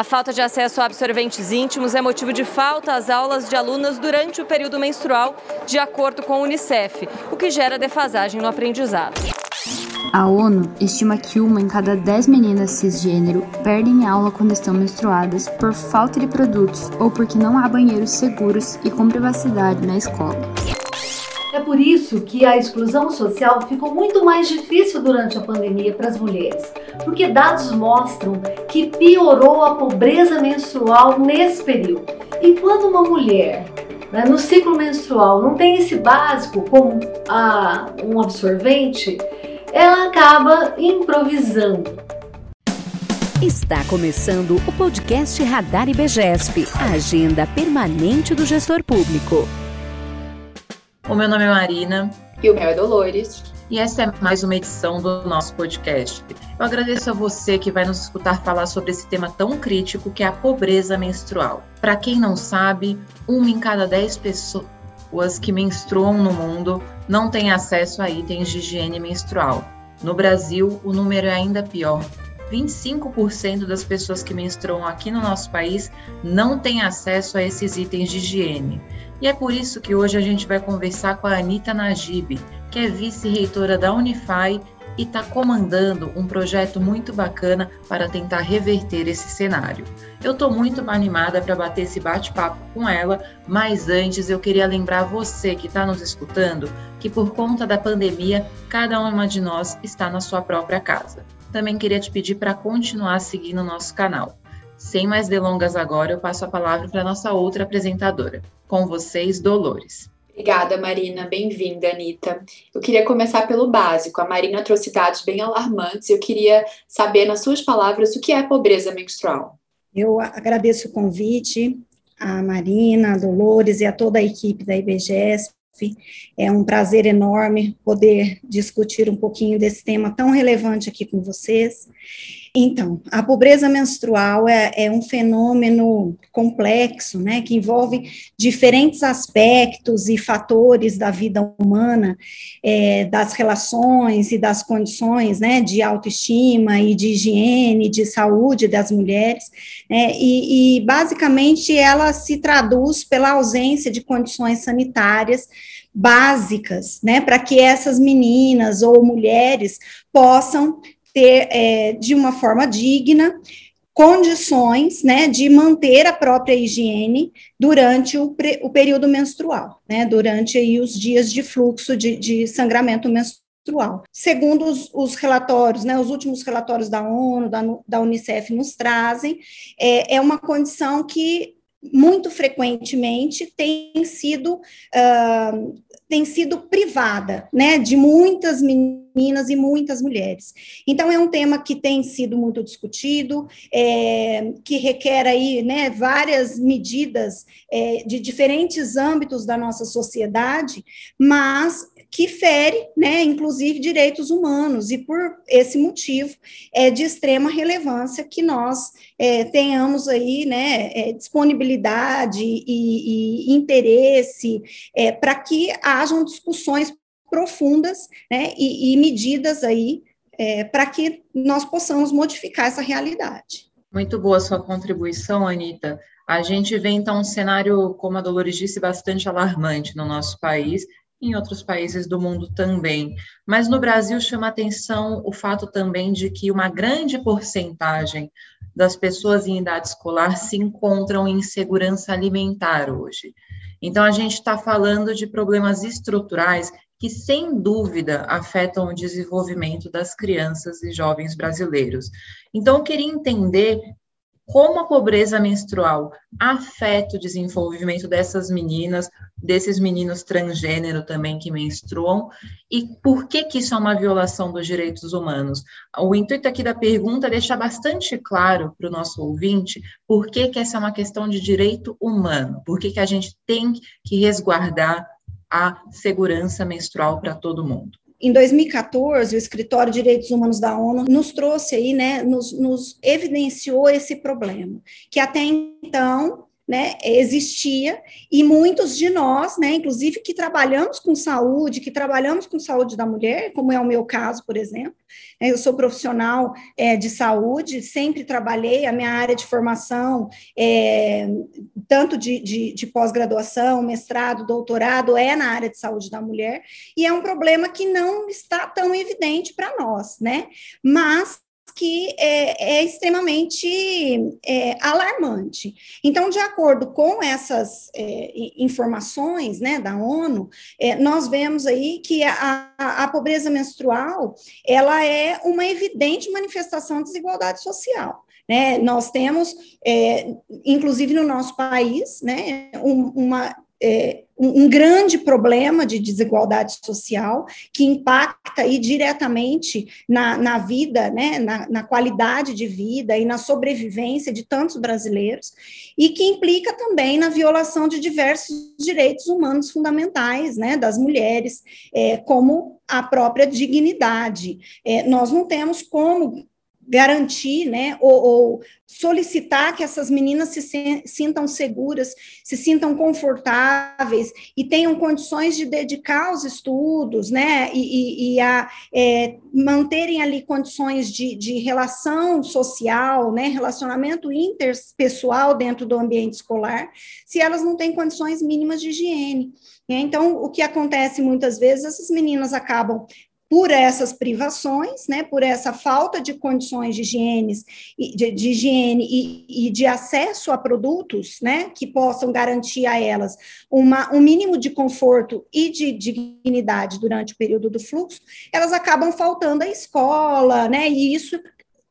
A falta de acesso a absorventes íntimos é motivo de falta às aulas de alunas durante o período menstrual, de acordo com a Unicef, o que gera defasagem no aprendizado. A ONU estima que uma em cada dez meninas cisgênero perdem aula quando estão menstruadas por falta de produtos ou porque não há banheiros seguros e com privacidade na escola. É por isso que a exclusão social ficou muito mais difícil durante a pandemia para as mulheres, porque dados mostram que piorou a pobreza menstrual nesse período. E quando uma mulher né, no ciclo menstrual não tem esse básico como a, um absorvente, ela acaba improvisando. Está começando o podcast Radar IBGESP, a agenda permanente do gestor público. O meu nome é Marina. E o meu é Dolores. E essa é mais uma edição do nosso podcast. Eu agradeço a você que vai nos escutar falar sobre esse tema tão crítico que é a pobreza menstrual. Para quem não sabe, uma em cada dez pessoas que menstruam no mundo não tem acesso a itens de higiene menstrual. No Brasil, o número é ainda pior. 25% das pessoas que menstruam aqui no nosso país não têm acesso a esses itens de higiene. E é por isso que hoje a gente vai conversar com a Anitta Najib, que é vice-reitora da Unify e está comandando um projeto muito bacana para tentar reverter esse cenário. Eu estou muito animada para bater esse bate-papo com ela, mas antes eu queria lembrar você que está nos escutando que por conta da pandemia, cada uma de nós está na sua própria casa também queria te pedir para continuar seguindo o nosso canal. Sem mais delongas agora, eu passo a palavra para nossa outra apresentadora. Com vocês, Dolores. Obrigada, Marina. Bem-vinda, Anitta. Eu queria começar pelo básico. A Marina trouxe dados bem alarmantes e eu queria saber, nas suas palavras, o que é pobreza menstrual. Eu agradeço o convite à Marina, a Dolores e a toda a equipe da IBGES é um prazer enorme poder discutir um pouquinho desse tema tão relevante aqui com vocês. Então, a pobreza menstrual é, é, um fenômeno complexo, né, que envolve diferentes aspectos e fatores da vida humana, é, das relações e das condições, né, de autoestima e de higiene, de saúde das mulheres, né, e, e basicamente ela se traduz pela ausência de condições sanitárias básicas, né, para que essas meninas ou mulheres possam ter, é, de uma forma digna, condições, né, de manter a própria higiene durante o, o período menstrual, né, durante aí os dias de fluxo de, de sangramento menstrual. Segundo os, os, relatórios, né, os últimos relatórios da ONU, da, da Unicef nos trazem, é, é uma condição que muito frequentemente tem sido uh, tem sido privada, né, de muitas meninas e muitas mulheres. Então é um tema que tem sido muito discutido, é, que requer aí, né, várias medidas é, de diferentes âmbitos da nossa sociedade, mas que fere, né, inclusive direitos humanos, e por esse motivo é de extrema relevância que nós é, tenhamos aí, né, é, disponibilidade e, e interesse é, para que hajam discussões profundas, né, e, e medidas aí é, para que nós possamos modificar essa realidade. Muito boa sua contribuição, Anitta. A gente vê, então, um cenário, como a Dolores disse, bastante alarmante no nosso país, em outros países do mundo também. Mas no Brasil chama atenção o fato também de que uma grande porcentagem das pessoas em idade escolar se encontram em insegurança alimentar hoje. Então, a gente está falando de problemas estruturais que, sem dúvida, afetam o desenvolvimento das crianças e jovens brasileiros. Então, eu queria entender como a pobreza menstrual afeta o desenvolvimento dessas meninas, desses meninos transgênero também que menstruam, e por que que isso é uma violação dos direitos humanos. O intuito aqui da pergunta é deixar bastante claro para o nosso ouvinte por que que essa é uma questão de direito humano, por que que a gente tem que resguardar a segurança menstrual para todo mundo. Em 2014, o Escritório de Direitos Humanos da ONU nos trouxe aí, né, nos, nos evidenciou esse problema, que até então né, existia, e muitos de nós, né, inclusive que trabalhamos com saúde, que trabalhamos com saúde da mulher, como é o meu caso, por exemplo, né, eu sou profissional é, de saúde, sempre trabalhei, a minha área de formação, é, tanto de, de, de pós-graduação, mestrado, doutorado, é na área de saúde da mulher, e é um problema que não está tão evidente para nós, né, mas que é, é extremamente é, alarmante. Então, de acordo com essas é, informações né, da ONU, é, nós vemos aí que a, a, pobreza menstrual ela é uma evidente manifestação de desigualdade social. Né? Nós temos, é, inclusive no nosso país, né, um, uma é, um, um, grande problema de desigualdade social que impacta aí diretamente na, na vida, né, na, na, qualidade de vida e na sobrevivência de tantos brasileiros, e que implica também na violação de diversos direitos humanos fundamentais né, das mulheres, é, como a própria dignidade. É, nós não temos como garantir, né, ou, ou, solicitar que essas meninas se sintam seguras, se sintam confortáveis e tenham condições de dedicar aos estudos, né, e, e, e a é, manterem ali condições de, de relação social, né, relacionamento interpessoal dentro do ambiente escolar, se elas não têm condições mínimas de higiene. Então, o que acontece muitas vezes, essas meninas acabam por essas privações, né, por essa falta de condições de higiene, de, de higiene e, e, de acesso a produtos, né, que possam garantir a elas uma, um mínimo de conforto e de dignidade durante o período do fluxo, elas acabam faltando à escola, né, e isso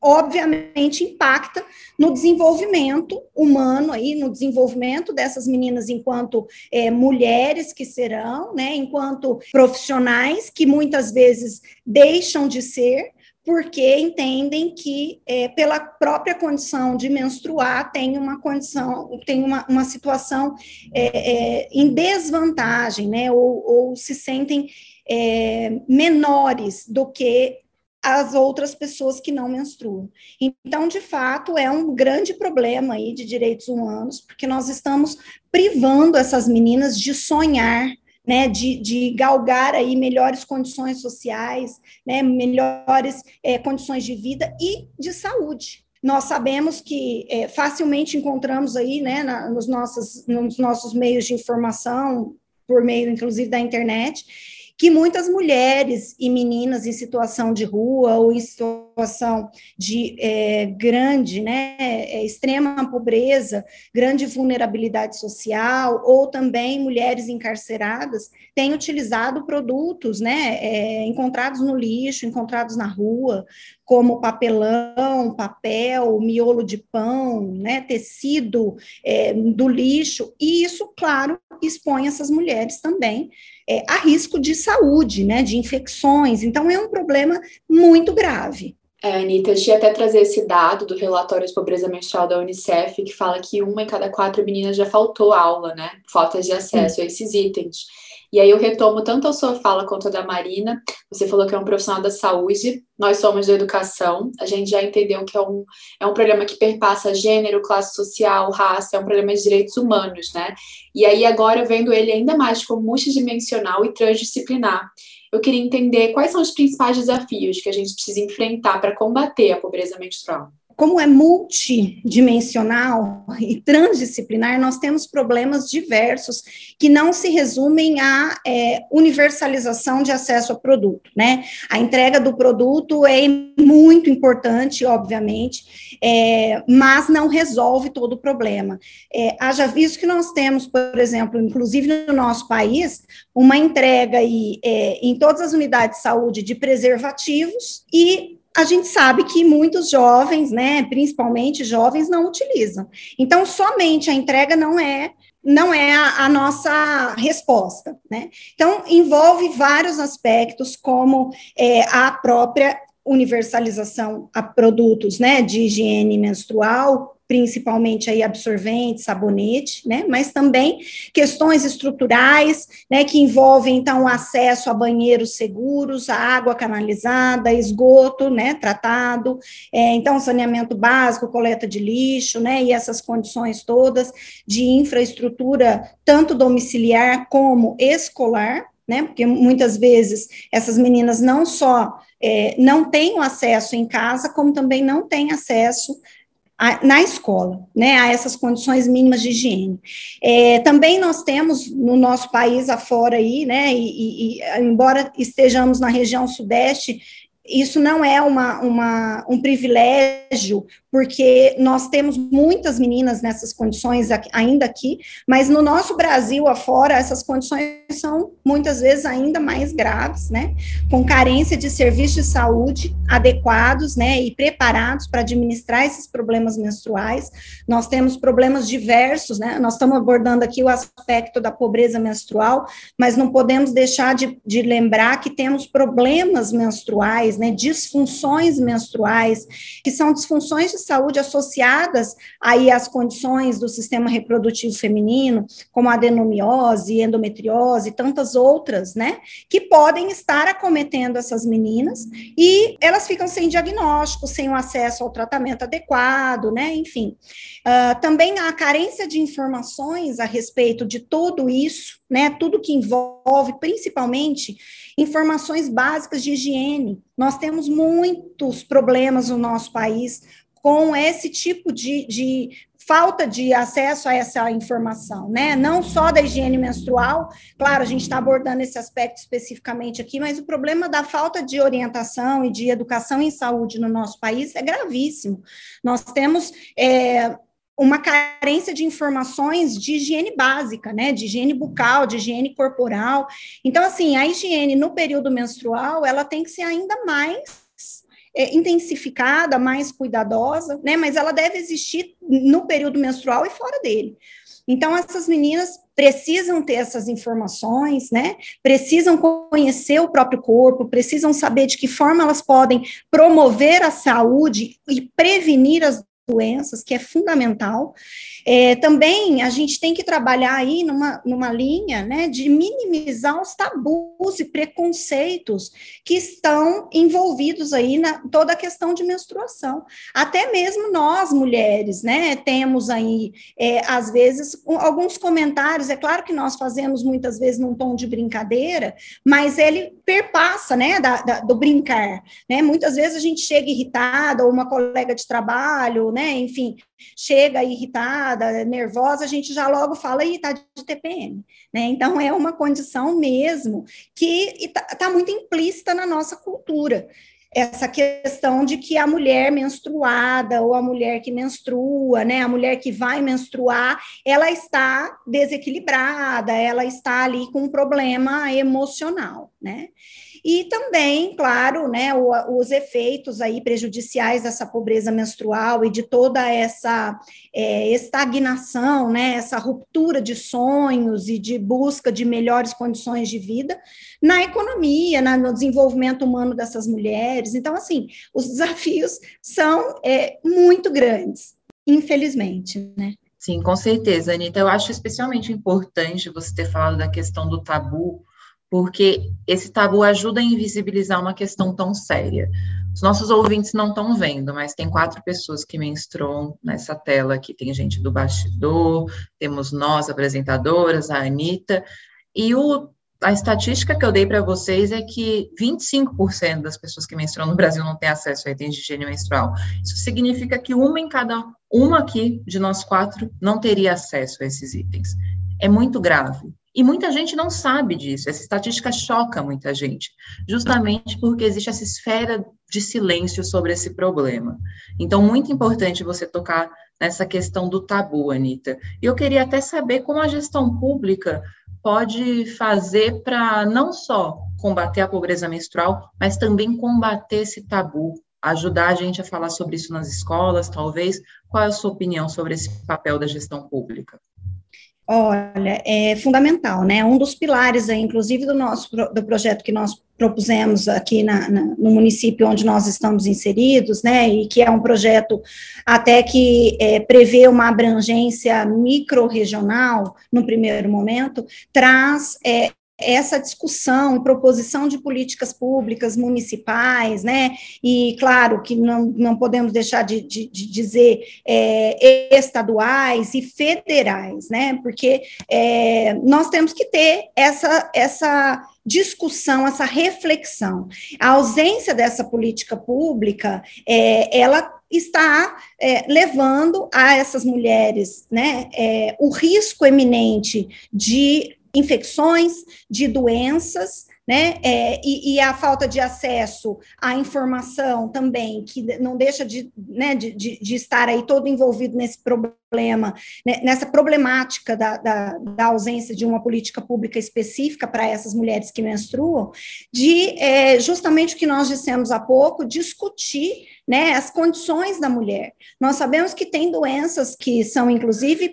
obviamente impacta no desenvolvimento humano aí, no desenvolvimento dessas meninas enquanto é, mulheres que serão, né, enquanto profissionais que muitas vezes deixam de ser porque entendem que é, pela própria condição de menstruar tem uma condição, tem uma, uma situação é, é em desvantagem, né, ou, ou se sentem é, menores do que as outras pessoas que não menstruam. Então, de fato, é um grande problema aí de direitos humanos, porque nós estamos privando essas meninas de sonhar, né, de, de galgar aí melhores condições sociais, né, melhores é, condições de vida e de saúde. Nós sabemos que é, facilmente encontramos aí, né, na, nos, nossos, nos nossos meios de informação, por meio, inclusive, da internet, que muitas mulheres e meninas em situação de rua ou em situação de é, grande, né, é, extrema pobreza, grande vulnerabilidade social, ou também mulheres encarceradas, têm utilizado produtos, né, é, encontrados no lixo, encontrados na rua, como papelão, papel, miolo de pão, né, tecido é, do lixo, e isso, claro, expõe essas mulheres também é, a risco de saúde, né, de infecções. Então, é um problema muito grave. É, Anitta, eu ia até trazer esse dado do relatório de pobreza menstrual da Unicef, que fala que uma em cada quatro meninas já faltou aula, né? Falta de acesso Sim. a esses itens. E aí eu retomo tanto a sua fala quanto a da Marina. Você falou que é um profissional da saúde, nós somos da educação, a gente já entendeu que é um, é um problema que perpassa gênero, classe social, raça, é um problema de direitos humanos, né? E aí agora vendo ele ainda mais como multidimensional e transdisciplinar. Eu queria entender quais são os principais desafios que a gente precisa enfrentar para combater a pobreza menstrual como é multidimensional e transdisciplinar, nós temos problemas diversos que não se resumem à é, universalização de acesso ao produto, né? A entrega do produto é muito importante, obviamente, é, mas não resolve todo o problema. É, haja visto que nós temos, por exemplo, inclusive no nosso país, uma entrega aí, é, em todas as unidades de saúde de preservativos e a gente sabe que muitos jovens, né, principalmente jovens, não utilizam. Então, somente a entrega não é não é a, a, nossa resposta, né? Então, envolve vários aspectos, como é, a própria universalização a produtos, né, de higiene menstrual, principalmente aí absorvente, sabonete, né, mas também questões estruturais, né, que envolvem então o acesso a banheiros seguros, a água canalizada, esgoto, né, tratado, é, então saneamento básico, coleta de lixo, né, e essas condições todas de infraestrutura tanto domiciliar como escolar, né, porque muitas vezes essas meninas não só é, não têm o acesso em casa, como também não têm acesso a, na escola, né, a essas condições mínimas de higiene. É, também nós temos no nosso país afora aí, né, e, e, e embora estejamos na região sudeste, isso não é uma, uma, um privilégio porque nós temos muitas meninas nessas condições aqui, ainda aqui, mas no nosso Brasil afora, essas condições são muitas vezes ainda mais graves, né? Com carência de serviços de saúde adequados, né? E preparados para administrar esses problemas menstruais. Nós temos problemas diversos, né? Nós estamos abordando aqui o aspecto da pobreza menstrual, mas não podemos deixar de, de lembrar que temos problemas menstruais, né? Disfunções menstruais, que são disfunções de saúde associadas aí às condições do sistema reprodutivo feminino, como adenomiose, endometriose e tantas outras, né, que podem estar acometendo essas meninas e elas ficam sem diagnóstico, sem o acesso ao tratamento adequado, né, enfim. Uh, também a carência de informações a respeito de tudo isso, né, tudo que envolve, principalmente, informações básicas de higiene. Nós temos muitos problemas no nosso país com esse tipo de, de falta de acesso a essa informação, né? Não só da higiene menstrual, claro, a gente está abordando esse aspecto especificamente aqui, mas o problema da falta de orientação e de educação em saúde no nosso país é gravíssimo. Nós temos é, uma carência de informações de higiene básica, né? De higiene bucal, de higiene corporal. Então, assim, a higiene no período menstrual, ela tem que ser ainda mais é, intensificada, mais cuidadosa, né? Mas ela deve existir no período menstrual e fora dele. Então, essas meninas precisam ter essas informações, né? Precisam conhecer o próprio corpo, precisam saber de que forma elas podem promover a saúde e prevenir as doenças, que é fundamental. É, também a gente tem que trabalhar aí numa, numa linha né, de minimizar os tabus e preconceitos que estão envolvidos aí na toda a questão de menstruação. Até mesmo nós, mulheres, né, temos aí, é, às vezes, alguns comentários, é claro que nós fazemos muitas vezes num tom de brincadeira, mas ele perpassa, né, da, da, do brincar, né, muitas vezes a gente chega irritada, ou uma colega de trabalho, né, enfim, chega irritada, nervosa, a gente já logo fala, e tá de TPM, né, então é uma condição mesmo que está tá muito implícita na nossa cultura, essa questão de que a mulher menstruada ou a mulher que menstrua, né, a mulher que vai menstruar, ela está desequilibrada, ela está ali com um problema emocional, né? E também, claro, né, os efeitos aí prejudiciais dessa pobreza menstrual e de toda essa é, estagnação, né, essa ruptura de sonhos e de busca de melhores condições de vida na economia, na, no desenvolvimento humano dessas mulheres. Então, assim, os desafios são é, muito grandes, infelizmente, né? Sim, com certeza, Anitta. Eu acho especialmente importante você ter falado da questão do tabu, porque esse tabu ajuda a invisibilizar uma questão tão séria. Os nossos ouvintes não estão vendo, mas tem quatro pessoas que menstruam nessa tela aqui. Tem gente do bastidor, temos nós, apresentadoras, a Anitta, e o, a estatística que eu dei para vocês é que 25% das pessoas que menstruam no Brasil não têm acesso a itens de higiene menstrual. Isso significa que uma em cada uma aqui de nós quatro não teria acesso a esses itens. É muito grave. E muita gente não sabe disso, essa estatística choca muita gente, justamente porque existe essa esfera de silêncio sobre esse problema. Então, muito importante você tocar nessa questão do tabu, Anitta. E eu queria até saber como a gestão pública pode fazer para não só combater a pobreza menstrual, mas também combater esse tabu, ajudar a gente a falar sobre isso nas escolas, talvez. Qual é a sua opinião sobre esse papel da gestão pública? Olha, é fundamental, né? Um dos pilares, inclusive, do nosso do projeto que nós propusemos aqui na, na, no município onde nós estamos inseridos, né? E que é um projeto até que é, prevê uma abrangência micro-regional no primeiro momento, traz é, essa discussão, proposição de políticas públicas municipais, né, e claro que não, não podemos deixar de, de, de dizer é, estaduais e federais, né, porque é, nós temos que ter essa, essa discussão, essa reflexão. A ausência dessa política pública, é, ela está é, levando a essas mulheres né, é, o risco eminente de infecções, de doenças, né? É, e, e, a falta de acesso à informação também, que não deixa de, né, de, de, de estar aí todo envolvido nesse problema, né, nessa problemática da, da, da, ausência de uma política pública específica para essas mulheres que menstruam, de é, justamente o que nós dissemos há pouco, discutir né, as condições da mulher. Nós sabemos que tem doenças que são, inclusive,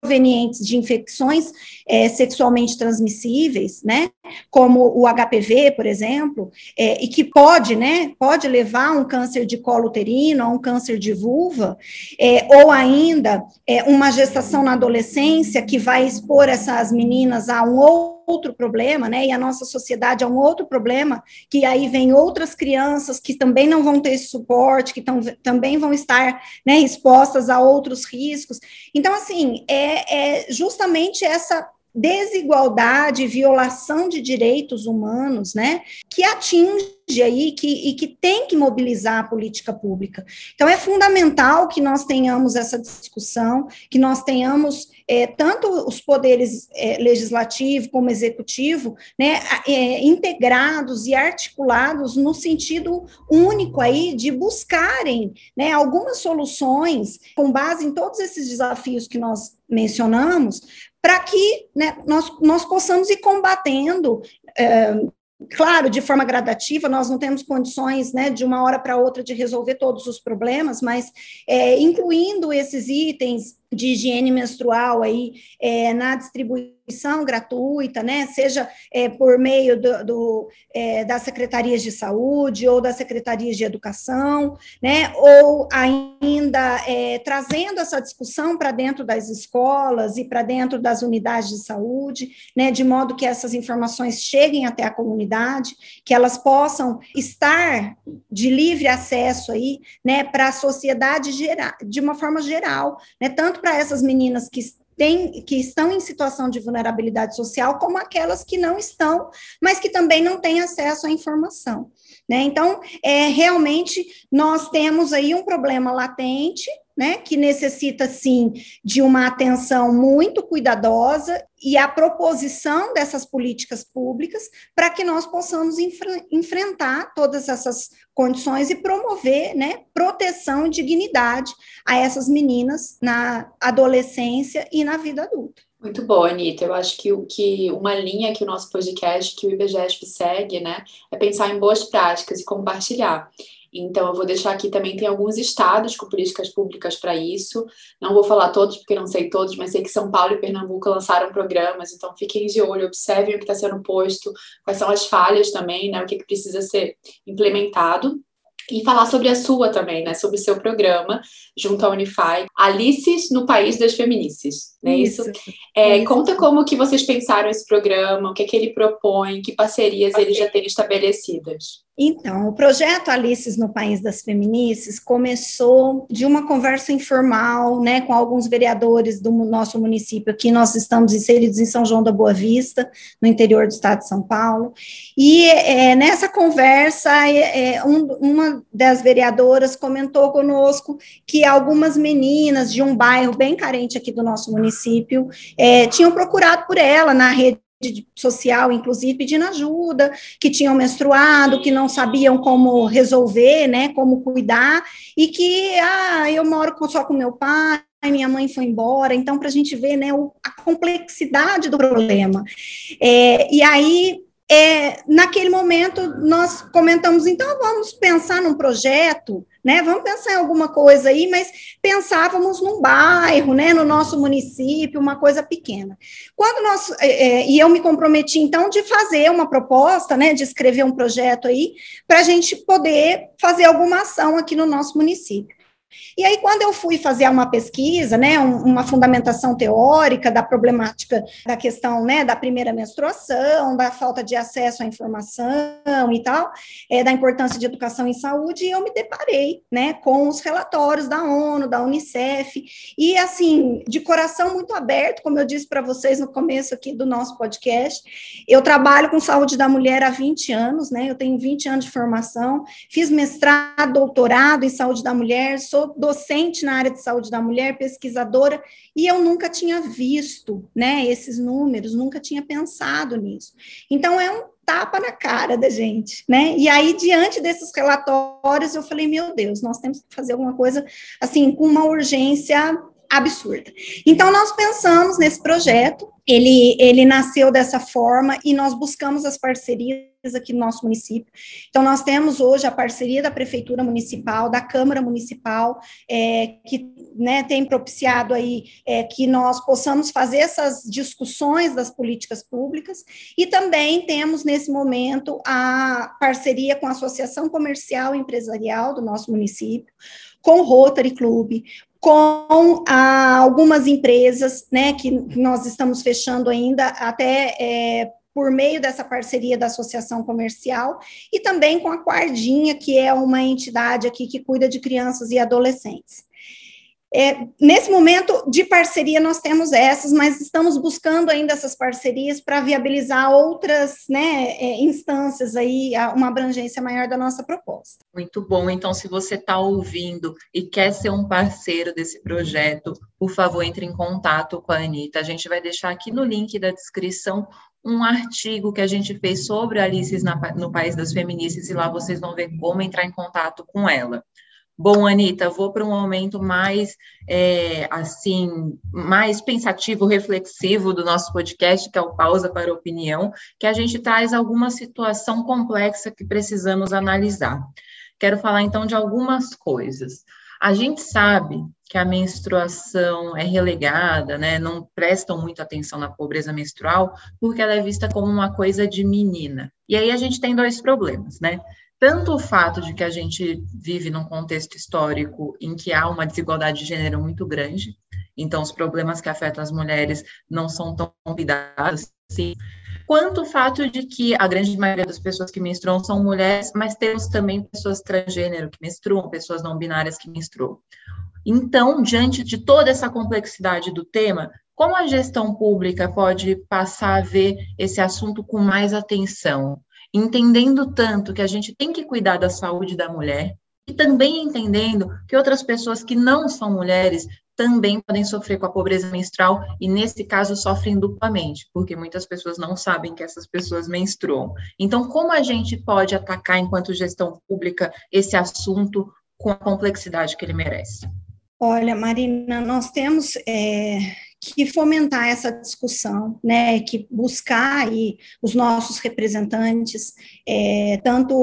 provenientes de infecções é, sexualmente transmissíveis, né, como o HPV, por exemplo, é, e que pode, né, pode levar a um câncer de colo uterino, a um câncer de vulva, é, ou ainda é, uma gestação na adolescência que vai expor essas meninas a um outro outro problema, né? E a nossa sociedade é um outro problema, que aí vem outras crianças que também não vão ter esse suporte, que tão, também vão estar né, expostas a outros riscos. Então, assim, é, é justamente essa desigualdade, violação de direitos humanos, né, que atinge aí que, e que tem que mobilizar a política pública. Então, é fundamental que nós tenhamos essa discussão, que nós tenhamos é, tanto os poderes é, legislativo como executivo, né, é, integrados e articulados no sentido único aí de buscarem né, algumas soluções com base em todos esses desafios que nós mencionamos, para que né, nós, nós possamos ir combatendo. É, claro, de forma gradativa, nós não temos condições, né, de uma hora para outra de resolver todos os problemas, mas é, incluindo esses itens de higiene menstrual aí é, na distribuição gratuita, né, seja é, por meio do, do é, das secretarias de saúde ou das secretarias de educação, né, ou ainda é, trazendo essa discussão para dentro das escolas e para dentro das unidades de saúde, né, de modo que essas informações cheguem até a comunidade, que elas possam estar de livre acesso aí, né, para a sociedade geral, de uma forma geral, né, tanto para essas meninas que tem, que estão em situação de vulnerabilidade social, como aquelas que não estão, mas que também não têm acesso à informação. Né? Então, é, realmente, nós temos aí um problema latente, né, que necessita, sim, de uma atenção muito cuidadosa e a proposição dessas políticas públicas para que nós possamos enfrentar todas essas condições e promover, né, proteção e dignidade a essas meninas na adolescência e na vida adulta. Muito bom, Anitta. Eu acho que, o, que uma linha que o nosso podcast, que o IBGESP segue, né, é pensar em boas práticas e compartilhar. Então, eu vou deixar aqui também, tem alguns estados com políticas públicas para isso. Não vou falar todos, porque não sei todos, mas sei que São Paulo e Pernambuco lançaram programas, então fiquem de olho, observem o que está sendo posto, quais são as falhas também, né? O que, que precisa ser implementado e falar sobre a sua também, né? Sobre o seu programa junto à Unify, Alices no País das Feminices, né? Isso. isso? É, isso. Conta como que vocês pensaram esse programa, o que é que ele propõe, que parcerias okay. ele já tem estabelecidas. Então, o projeto Alices no País das Feminices começou de uma conversa informal, né, com alguns vereadores do nosso município, aqui nós estamos inseridos em São João da Boa Vista, no interior do estado de São Paulo, e é, nessa conversa, é, é, um, uma das vereadoras comentou conosco que algumas meninas de um bairro bem carente aqui do nosso município é, tinham procurado por ela na rede social, inclusive, pedindo ajuda, que tinham menstruado, que não sabiam como resolver, né, como cuidar, e que, ah, eu moro só com meu pai, minha mãe foi embora, então, para a gente ver, né, o, a complexidade do problema. É, e aí, é, naquele momento nós comentamos, então vamos pensar num projeto, né? Vamos pensar em alguma coisa aí, mas pensávamos num bairro, né? No nosso município, uma coisa pequena. Quando nós é, é e eu me comprometi então de fazer uma proposta, né? De escrever um projeto aí para a gente poder fazer alguma ação aqui no nosso município. E aí, quando eu fui fazer uma pesquisa, né, uma fundamentação teórica da problemática da questão, né, da primeira menstruação, da falta de acesso à informação e tal, é, da importância de educação em saúde, eu me deparei, né, com os relatórios da ONU, da Unicef, e assim, de coração muito aberto, como eu disse para vocês no começo aqui do nosso podcast, eu trabalho com saúde da mulher há 20 anos, né, eu tenho 20 anos de formação, fiz mestrado, doutorado em saúde da mulher, sou sou docente na área de saúde da mulher, pesquisadora, e eu nunca tinha visto, né, esses números, nunca tinha pensado nisso. Então, é um tapa na cara da gente, né? E aí, diante desses relatórios, eu falei, meu Deus, nós temos que fazer alguma coisa, assim, com uma urgência absurda. Então, nós pensamos nesse projeto, ele, ele nasceu dessa forma e nós buscamos as parcerias aqui no nosso município. Então, nós temos hoje a parceria da Prefeitura Municipal, da Câmara Municipal, é, que né, tem propiciado aí é, que nós possamos fazer essas discussões das políticas públicas, e também temos, nesse momento, a parceria com a Associação Comercial e Empresarial do nosso município, com o Rotary Club, com ah, algumas empresas, né, que nós estamos fechando ainda até é, por meio dessa parceria da Associação Comercial e também com a Quardinha, que é uma entidade aqui que cuida de crianças e adolescentes. É, nesse momento de parceria, nós temos essas, mas estamos buscando ainda essas parcerias para viabilizar outras né, é, instâncias aí, uma abrangência maior da nossa proposta. Muito bom. Então, se você está ouvindo e quer ser um parceiro desse projeto, por favor, entre em contato com a Anitta. A gente vai deixar aqui no link da descrição um artigo que a gente fez sobre Alice no País das Feministas, e lá vocês vão ver como entrar em contato com ela. Bom, Anitta, vou para um momento mais, é, assim, mais pensativo, reflexivo do nosso podcast, que é o Pausa para Opinião, que a gente traz alguma situação complexa que precisamos analisar. Quero falar, então, de algumas coisas. A gente sabe que a menstruação é relegada, né? Não prestam muita atenção na pobreza menstrual, porque ela é vista como uma coisa de menina. E aí a gente tem dois problemas, né? Tanto o fato de que a gente vive num contexto histórico em que há uma desigualdade de gênero muito grande, então os problemas que afetam as mulheres não são tão cuidados assim, quanto o fato de que a grande maioria das pessoas que menstruam são mulheres, mas temos também pessoas transgênero que menstruam, pessoas não binárias que menstruam. Então, diante de toda essa complexidade do tema, como a gestão pública pode passar a ver esse assunto com mais atenção? Entendendo tanto que a gente tem que cuidar da saúde da mulher e também entendendo que outras pessoas que não são mulheres também podem sofrer com a pobreza menstrual e, nesse caso, sofrem duplamente, porque muitas pessoas não sabem que essas pessoas menstruam. Então, como a gente pode atacar, enquanto gestão pública, esse assunto com a complexidade que ele merece? Olha, Marina, nós temos é, que fomentar essa discussão, né, que buscar aí os nossos representantes, é, tanto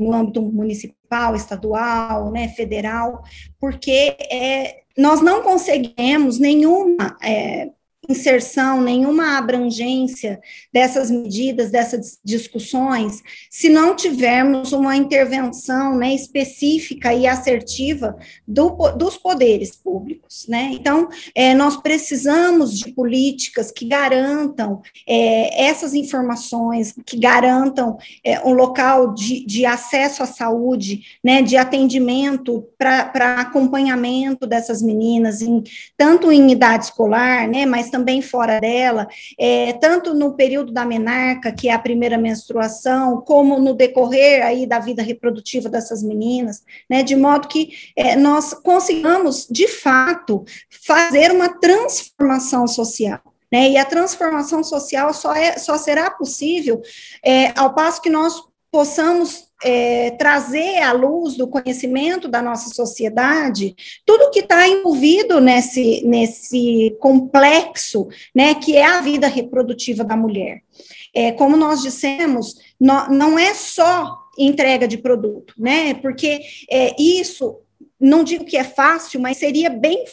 no âmbito municipal, estadual, né, federal, porque é, nós não conseguimos nenhuma é, inserção, nenhuma abrangência dessas medidas, dessas discussões, se não tivermos uma intervenção né, específica e assertiva do, dos poderes públicos. Né? Então, é, nós precisamos de políticas que garantam é, essas informações, que garantam é, um local de, de acesso à saúde, né, de atendimento para acompanhamento dessas meninas, em, tanto em idade escolar, né, mas também fora dela, é, tanto no período da menarca, que é a primeira menstruação, como no decorrer aí da vida reprodutiva dessas meninas, né, de modo que é, nós consigamos, de fato, fazer uma transformação social. Né, e a transformação social só, é, só será possível é, ao passo que nós possamos é, trazer à luz do conhecimento da nossa sociedade tudo que está envolvido nesse, nesse complexo, né, que é a vida reprodutiva da mulher. É, como nós dissemos, no, não é só entrega de produto, né, porque é, isso, não digo que é fácil, mas seria bem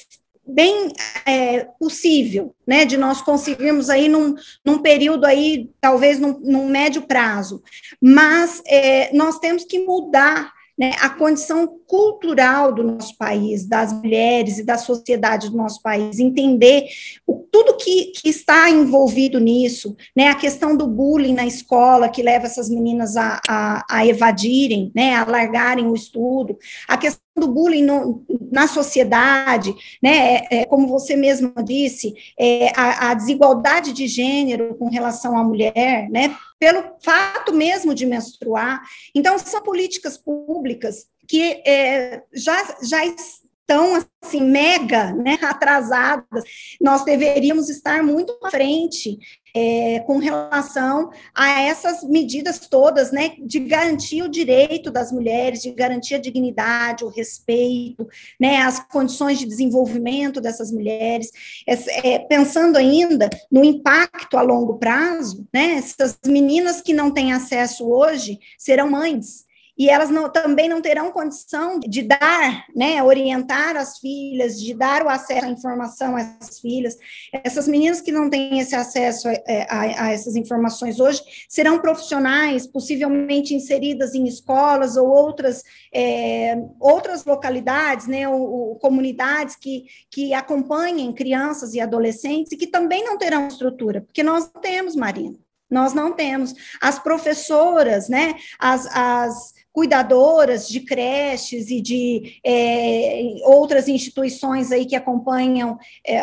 bem é, possível, né, de nós conseguirmos aí num, num período aí, talvez num, num médio prazo, mas é, nós temos que mudar né, a condição cultural do nosso país, das mulheres e da sociedade do nosso país, entender o, tudo que, que, está envolvido nisso, né, a questão do bullying na escola, que leva essas meninas a, a, a evadirem, né, a largarem o estudo, a questão do bullying no, na sociedade, né, é, é, como você mesma disse, é, a, a, desigualdade de gênero com relação à mulher, né, pelo fato mesmo de menstruar. Então, são políticas públicas que é, já, já estão assim mega né, atrasadas. Nós deveríamos estar muito à frente é, com relação a essas medidas todas, né, de garantir o direito das mulheres, de garantir a dignidade, o respeito, né, as condições de desenvolvimento dessas mulheres, é, pensando ainda no impacto a longo prazo, né, essas meninas que não têm acesso hoje serão mães, e elas não, também não terão condição de dar, né, orientar as filhas, de dar o acesso à informação às filhas. Essas meninas que não têm esse acesso a, a, a essas informações hoje serão profissionais, possivelmente inseridas em escolas ou outras, é, outras localidades, né, ou, ou, comunidades que, que acompanhem crianças e adolescentes e que também não terão estrutura, porque nós não temos, Marina. Nós não temos. As professoras, né, as, as cuidadoras de creches e de é, outras instituições aí que acompanham é,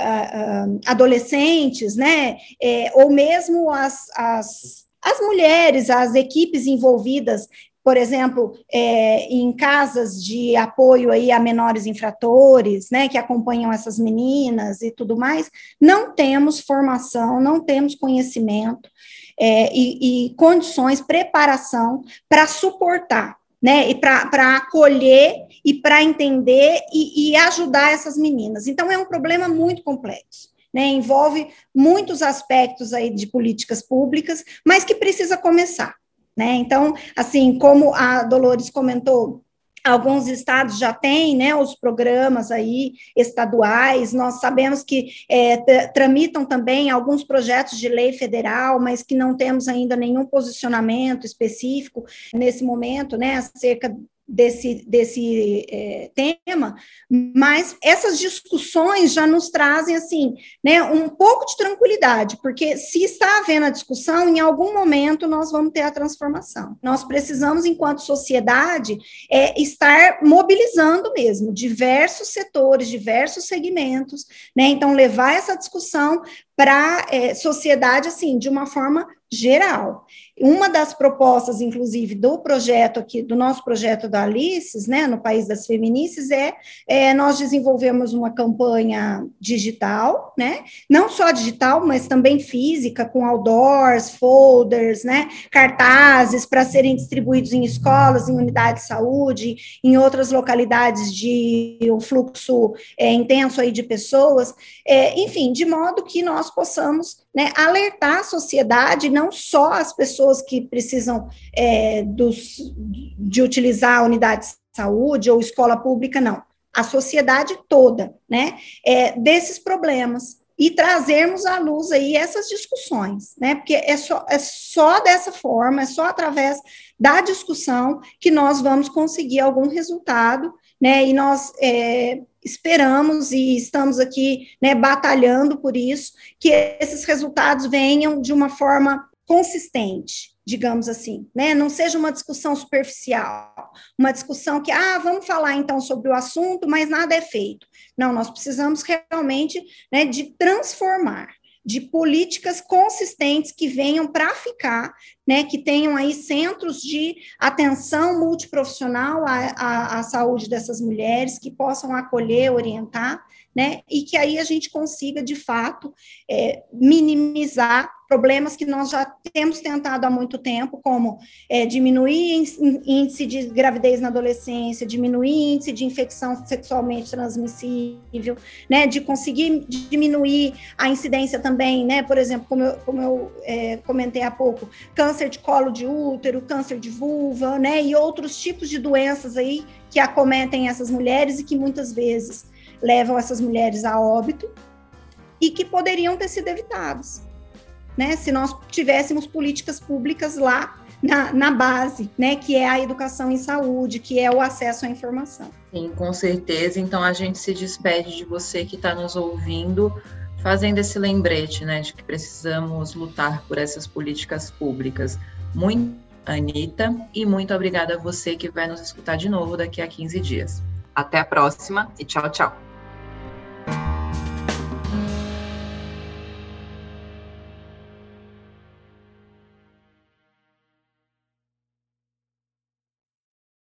adolescentes, né, é, ou mesmo as, as, as mulheres, as equipes envolvidas por exemplo, é, em casas de apoio aí a menores infratores, né, que acompanham essas meninas e tudo mais, não temos formação, não temos conhecimento é, e, e condições, preparação para suportar né, e para acolher e para entender e, e, ajudar essas meninas. Então, é um problema muito complexo, né, envolve muitos aspectos aí de políticas públicas, mas que precisa começar, né, então, assim, como a Dolores comentou, Alguns estados já têm né, os programas aí estaduais, nós sabemos que é, tramitam também alguns projetos de lei federal, mas que não temos ainda nenhum posicionamento específico nesse momento, né, acerca desse, desse é, tema, mas essas discussões já nos trazem, assim, né, um pouco de tranquilidade, porque se está havendo a discussão, em algum momento nós vamos ter a transformação. Nós precisamos, enquanto sociedade, é, estar mobilizando mesmo diversos setores, diversos segmentos, né, então levar essa discussão para é, sociedade, assim, de uma forma geral. Uma das propostas, inclusive, do projeto aqui, do nosso projeto da Alices, né, no País das Feminices, é, é nós desenvolvemos uma campanha digital, né, não só digital, mas também física, com outdoors, folders, né, cartazes para serem distribuídos em escolas, em unidades de saúde, em outras localidades de um fluxo é, intenso aí de pessoas, é, enfim, de modo que nós possamos né, alertar a sociedade, não só as pessoas que precisam é, dos, de utilizar a unidade de saúde ou escola pública, não, a sociedade toda, né, é, desses problemas e trazermos à luz aí essas discussões, né, porque é só, é só dessa forma, é só através da discussão que nós vamos conseguir algum resultado, né, e nós é, esperamos e estamos aqui né, batalhando por isso, que esses resultados venham de uma forma consistente, digamos assim, né? Não seja uma discussão superficial, uma discussão que, ah, vamos falar então sobre o assunto, mas nada é feito. Não, nós precisamos realmente né, de transformar de políticas consistentes que venham para ficar, né, que tenham aí centros de atenção multiprofissional à, à, à, saúde dessas mulheres, que possam acolher, orientar, né? E que aí a gente consiga, de fato, é, minimizar problemas que nós já temos tentado há muito tempo, como é, diminuir índice de gravidez na adolescência, diminuir índice de infecção sexualmente transmissível, né? De conseguir diminuir a incidência também, né? Por exemplo, como eu, como eu é, comentei há pouco, câncer de colo de útero, câncer de vulva, né? E outros tipos de doenças aí que acometem essas mulheres e que muitas vezes levam essas mulheres a óbito e que poderiam ter sido evitados, né? Se nós tivéssemos políticas públicas lá na, na, base, né, que é a educação em saúde, que é o acesso à informação. Sim, com certeza. Então a gente se despede de você que está nos ouvindo, fazendo esse lembrete, né, de que precisamos lutar por essas políticas públicas. Muito, Anitta, e muito obrigada a você que vai nos escutar de novo daqui a 15 dias. Até a próxima e tchau, tchau.